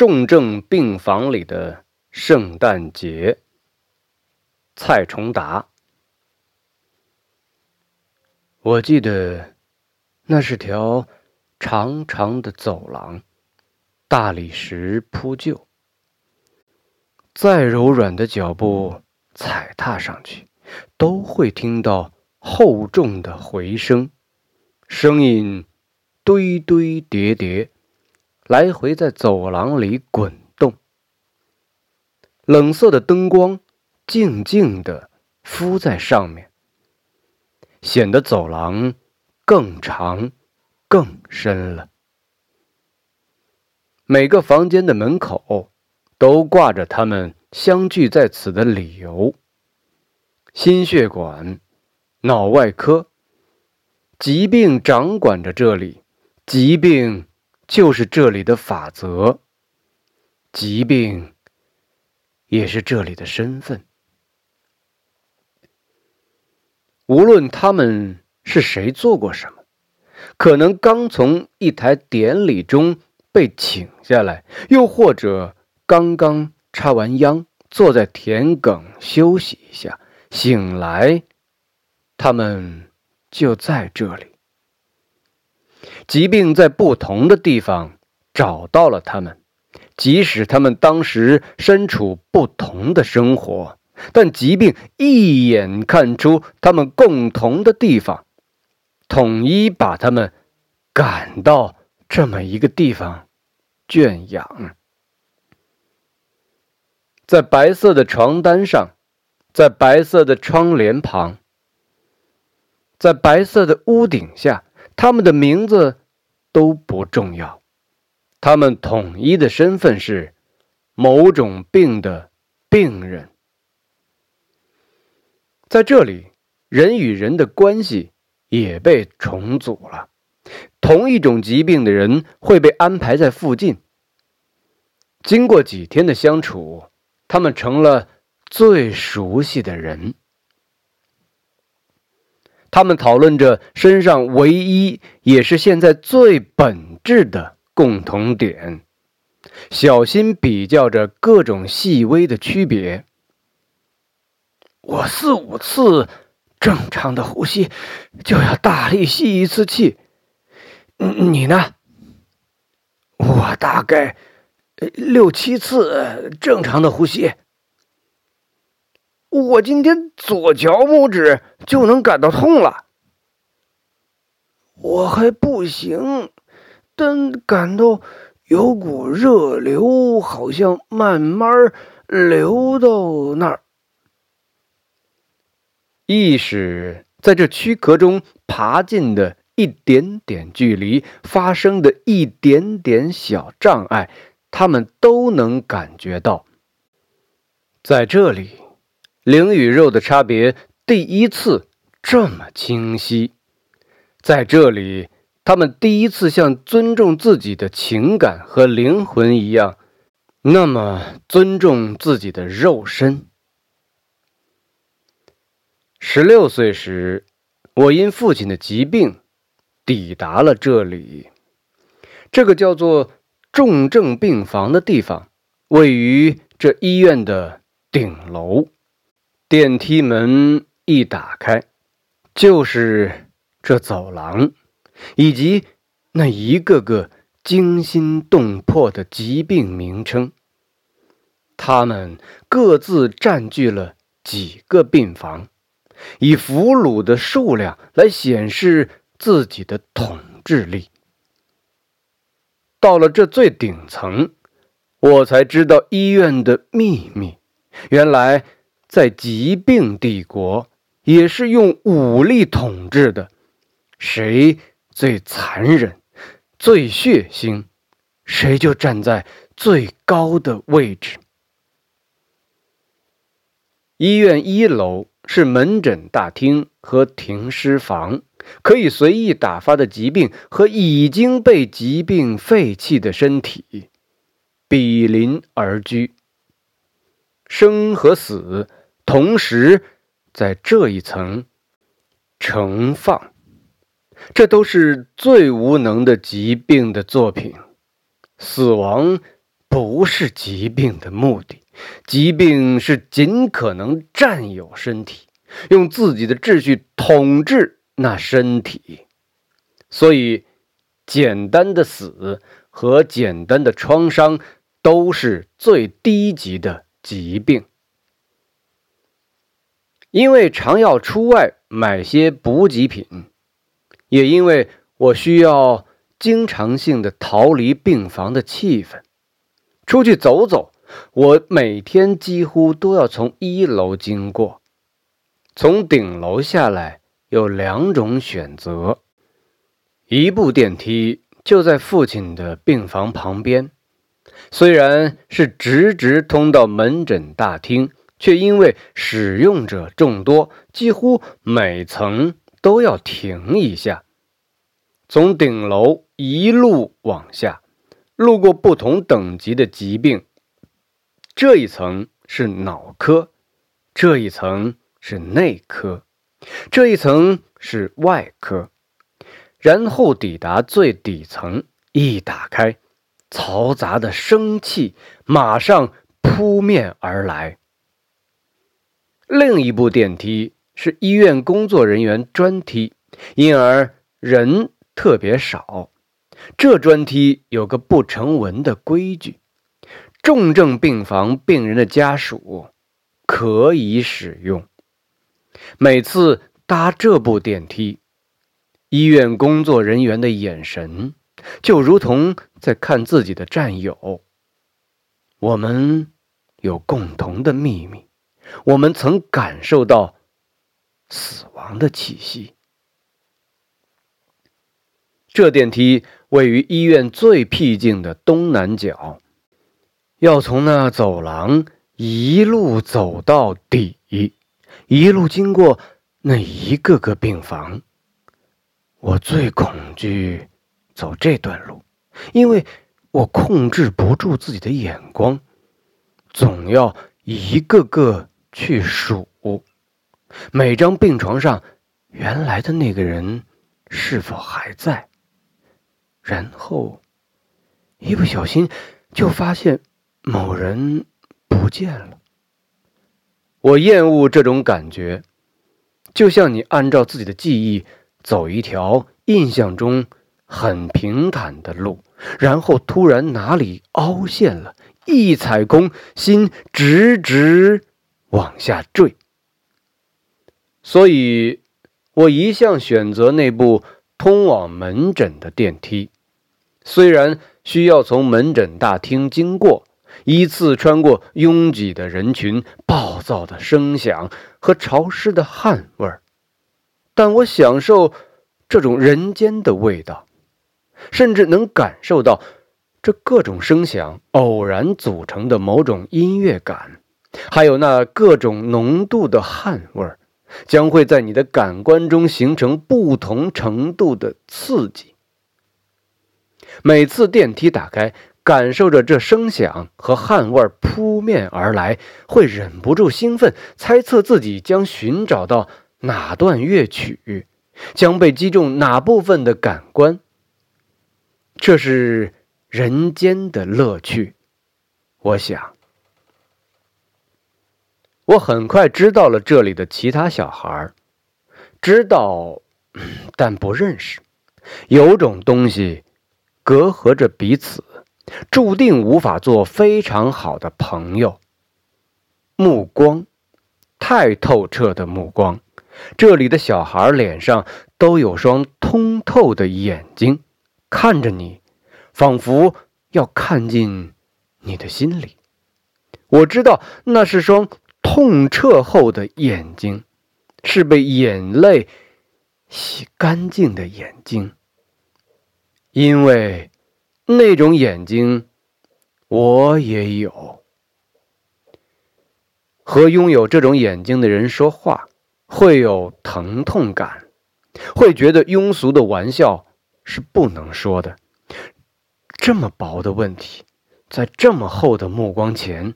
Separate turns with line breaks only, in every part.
重症病房里的圣诞节。蔡崇达，我记得那是条长长的走廊，大理石铺就，再柔软的脚步踩踏上去，都会听到厚重的回声，声音堆堆叠叠。来回在走廊里滚动，冷色的灯光静静地敷在上面，显得走廊更长、更深了。每个房间的门口都挂着他们相聚在此的理由：心血管、脑外科，疾病掌管着这里，疾病。就是这里的法则，疾病也是这里的身份。无论他们是谁做过什么，可能刚从一台典礼中被请下来，又或者刚刚插完秧，坐在田埂休息一下，醒来，他们就在这里。疾病在不同的地方找到了他们，即使他们当时身处不同的生活，但疾病一眼看出他们共同的地方，统一把他们赶到这么一个地方圈养。在白色的床单上，在白色的窗帘旁，在白色的屋顶下。他们的名字都不重要，他们统一的身份是某种病的病人。在这里，人与人的关系也被重组了。同一种疾病的人会被安排在附近。经过几天的相处，他们成了最熟悉的人。他们讨论着身上唯一也是现在最本质的共同点，小心比较着各种细微的区别。我四五次正常的呼吸就要大力吸一次气，你呢？我大概六七次正常的呼吸。我今天左脚拇指就能感到痛了，我还不行，但感到有股热流，好像慢慢流到那儿。意识在这躯壳中爬进的一点点距离发生的一点点小障碍，他们都能感觉到，在这里。灵与肉的差别第一次这么清晰，在这里，他们第一次像尊重自己的情感和灵魂一样，那么尊重自己的肉身。十六岁时，我因父亲的疾病抵达了这里。这个叫做重症病房的地方，位于这医院的顶楼。电梯门一打开，就是这走廊，以及那一个个惊心动魄的疾病名称。他们各自占据了几个病房，以俘虏的数量来显示自己的统治力。到了这最顶层，我才知道医院的秘密。原来。在疾病帝国，也是用武力统治的。谁最残忍、最血腥，谁就站在最高的位置。医院一楼是门诊大厅和停尸房，可以随意打发的疾病和已经被疾病废弃的身体比邻而居。生和死。同时，在这一层盛放，这都是最无能的疾病的作品。死亡不是疾病的目的，疾病是尽可能占有身体，用自己的秩序统治那身体。所以，简单的死和简单的创伤都是最低级的疾病。因为常要出外买些补给品，也因为我需要经常性的逃离病房的气氛。出去走走，我每天几乎都要从一楼经过。从顶楼下来有两种选择：一部电梯就在父亲的病房旁边，虽然是直直通到门诊大厅，却因为使用者众多，几乎每层都要停一下。从顶楼一路往下。路过不同等级的疾病，这一层是脑科，这一层是内科，这一层是外科，然后抵达最底层，一打开，嘈杂的生气马上扑面而来。另一部电梯是医院工作人员专梯，因而人特别少。这专梯有个不成文的规矩：重症病房病人的家属可以使用。每次搭这部电梯，医院工作人员的眼神就如同在看自己的战友。我们有共同的秘密，我们曾感受到死亡的气息。这电梯。位于医院最僻静的东南角，要从那走廊一路走到底，一路经过那一个个病房。我最恐惧走这段路，因为我控制不住自己的眼光，总要一个个去数每张病床上原来的那个人是否还在。然后，一不小心就发现某人不见了。我厌恶这种感觉，就像你按照自己的记忆走一条印象中很平坦的路，然后突然哪里凹陷了，一踩空，心直直往下坠。所以，我一向选择那部。通往门诊的电梯，虽然需要从门诊大厅经过，依次穿过拥挤的人群、暴躁的声响和潮湿的汗味儿，但我享受这种人间的味道，甚至能感受到这各种声响偶然组成的某种音乐感，还有那各种浓度的汗味儿。将会在你的感官中形成不同程度的刺激。每次电梯打开，感受着这声响和汗味扑面而来，会忍不住兴奋，猜测自己将寻找到哪段乐曲，将被击中哪部分的感官。这是人间的乐趣，我想。我很快知道了这里的其他小孩知道，但不认识。有种东西隔阂着彼此，注定无法做非常好的朋友。目光，太透彻的目光。这里的小孩脸上都有双通透的眼睛，看着你，仿佛要看进你的心里。我知道那是双。痛彻后的眼睛，是被眼泪洗干净的眼睛。因为那种眼睛，我也有。和拥有这种眼睛的人说话，会有疼痛感，会觉得庸俗的玩笑是不能说的。这么薄的问题，在这么厚的目光前，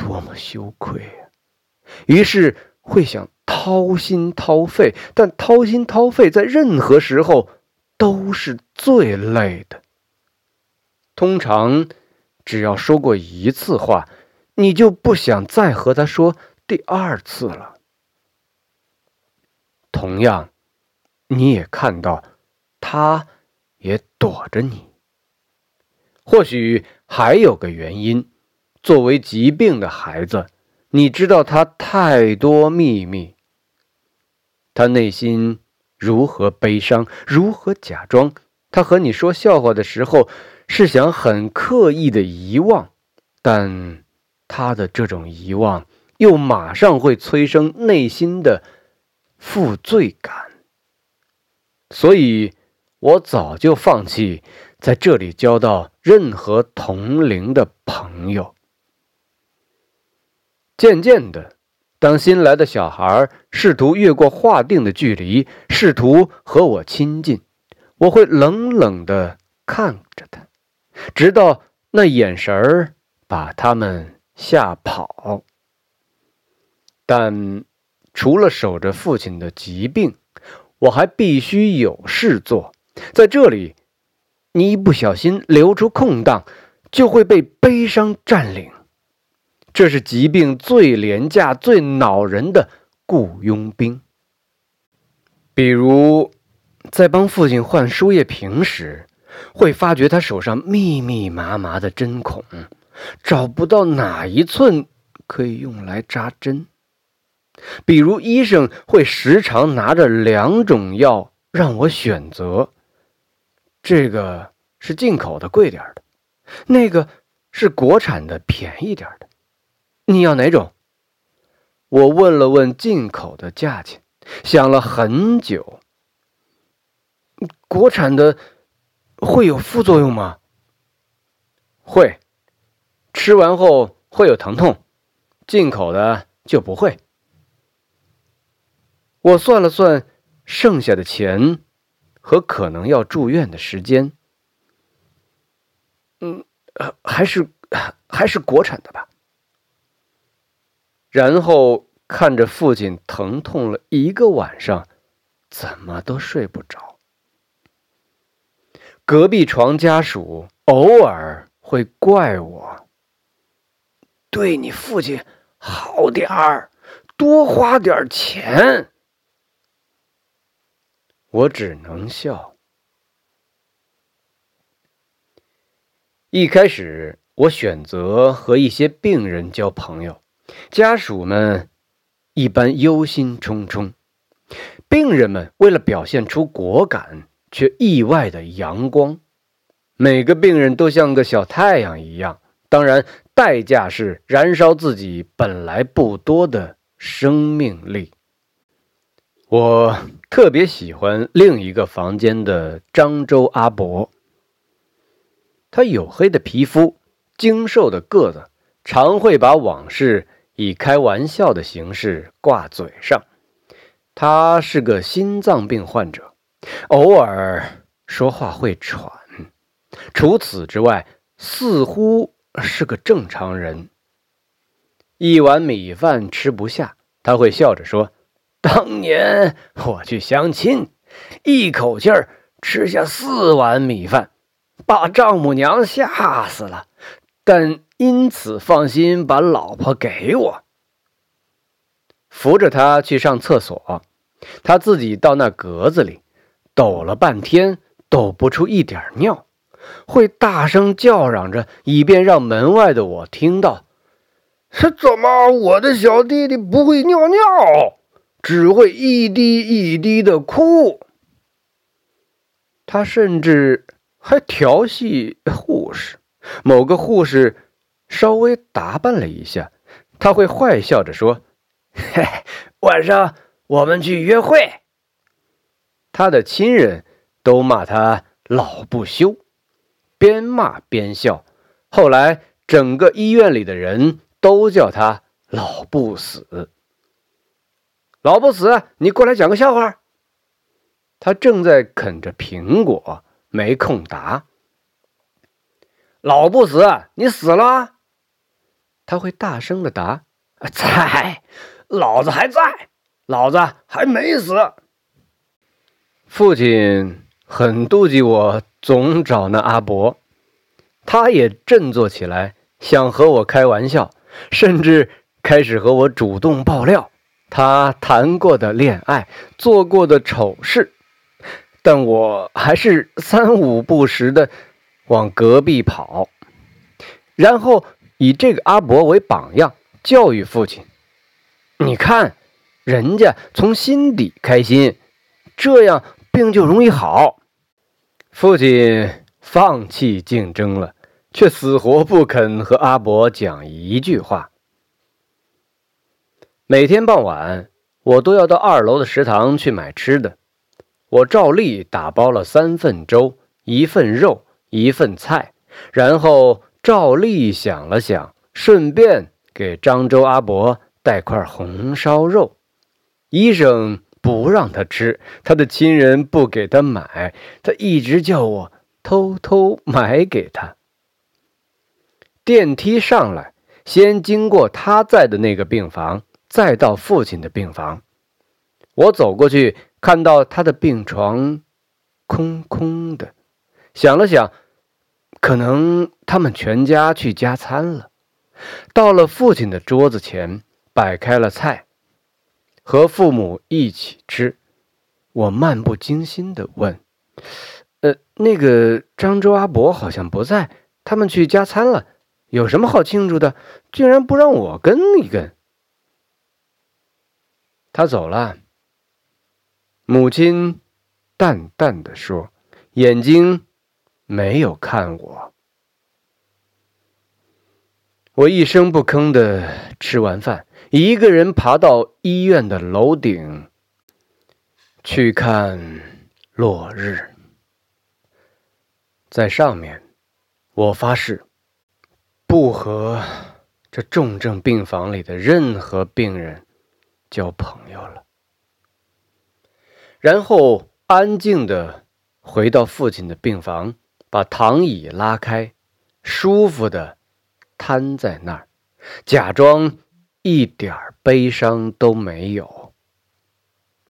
多么羞愧啊！于是会想掏心掏肺，但掏心掏肺在任何时候都是最累的。通常，只要说过一次话，你就不想再和他说第二次了。同样，你也看到，他也躲着你。或许还有个原因，作为疾病的孩子，你知道他太多秘密。他内心如何悲伤，如何假装？他和你说笑话的时候，是想很刻意的遗忘，但他的这种遗忘，又马上会催生内心的负罪感。所以，我早就放弃在这里交到任何同龄的朋友。渐渐的，当新来的小孩试图越过划定的距离，试图和我亲近，我会冷冷的看着他，直到那眼神儿把他们吓跑。但除了守着父亲的疾病，我还必须有事做。在这里，你一不小心留出空档，就会被悲伤占领。这是疾病最廉价、最恼人的雇佣兵。比如，在帮父亲换输液瓶时，会发觉他手上密密麻麻的针孔，找不到哪一寸可以用来扎针。比如，医生会时常拿着两种药让我选择，这个是进口的，贵点的；那个是国产的，便宜点的。你要哪种？我问了问进口的价钱，想了很久。国产的会有副作用吗？会，吃完后会有疼痛，进口的就不会。我算了算剩下的钱和可能要住院的时间，嗯，还是还是国产的吧。然后看着父亲疼痛了一个晚上，怎么都睡不着。隔壁床家属偶尔会怪我，对你父亲好点儿，多花点钱。我只能笑。一开始，我选择和一些病人交朋友，家属们一般忧心忡忡，病人们为了表现出果敢，却意外的阳光。每个病人都像个小太阳一样，当然，代价是燃烧自己本来不多的生命力。我特别喜欢另一个房间的漳州阿伯。他黝黑的皮肤，精瘦的个子，常会把往事以开玩笑的形式挂嘴上。他是个心脏病患者，偶尔说话会喘，除此之外，似乎是个正常人。一碗米饭吃不下，他会笑着说。当年我去相亲，一口气儿吃下四碗米饭，把丈母娘吓死了，但因此放心把老婆给我。扶着他去上厕所，他自己到那格子里，抖了半天抖不出一点尿，会大声叫嚷着，以便让门外的我听到：“怎么我的小弟弟不会尿尿？”只会一滴一滴的哭。他甚至还调戏护士。某个护士稍微打扮了一下，他会坏笑着说：“嘿，晚上我们去约会。”他的亲人都骂他老不休，边骂边笑。后来，整个医院里的人都叫他老不死。老不死，你过来讲个笑话。他正在啃着苹果，没空答。老不死，你死了？他会大声的答：“在，老子还在，老子还没死。”父亲很妒忌我，总找那阿伯。他也振作起来，想和我开玩笑，甚至开始和我主动爆料他谈过的恋爱、做过的丑事。但我还是三五不时的往隔壁跑，然后以这个阿伯为榜样，教育父亲：“你看，人家从心底开心，这样病就容易好。”父亲放弃竞争了，却死活不肯和阿伯讲一句话。每天傍晚，我都要到二楼的食堂去买吃的。我照例打包了三份粥，一份肉，一份菜，然后照例想了想，顺便给漳州阿伯带块红烧肉。医生不让他吃，他的亲人不给他买，他一直叫我偷偷买给他。电梯上来，先经过他在的那个病房，再到父亲的病房。我走过去。看到他的病床空空的，想了想，可能他们全家去加餐了。到了父亲的桌子前，摆开了菜，和父母一起吃。我漫不经心地问：“呃，那个漳州阿伯好像不在，他们去加餐了，有什么好庆祝的？竟然不让我跟一跟？”他走了。母亲淡淡的说：“眼睛没有看我。”我一声不吭的吃完饭，一个人爬到医院的楼顶去看落日。在上面，我发誓不和这重症病房里的任何病人交朋友了。然后安静的回到父亲的病房，把躺椅拉开，舒服的瘫在那儿，假装一点悲伤都没有。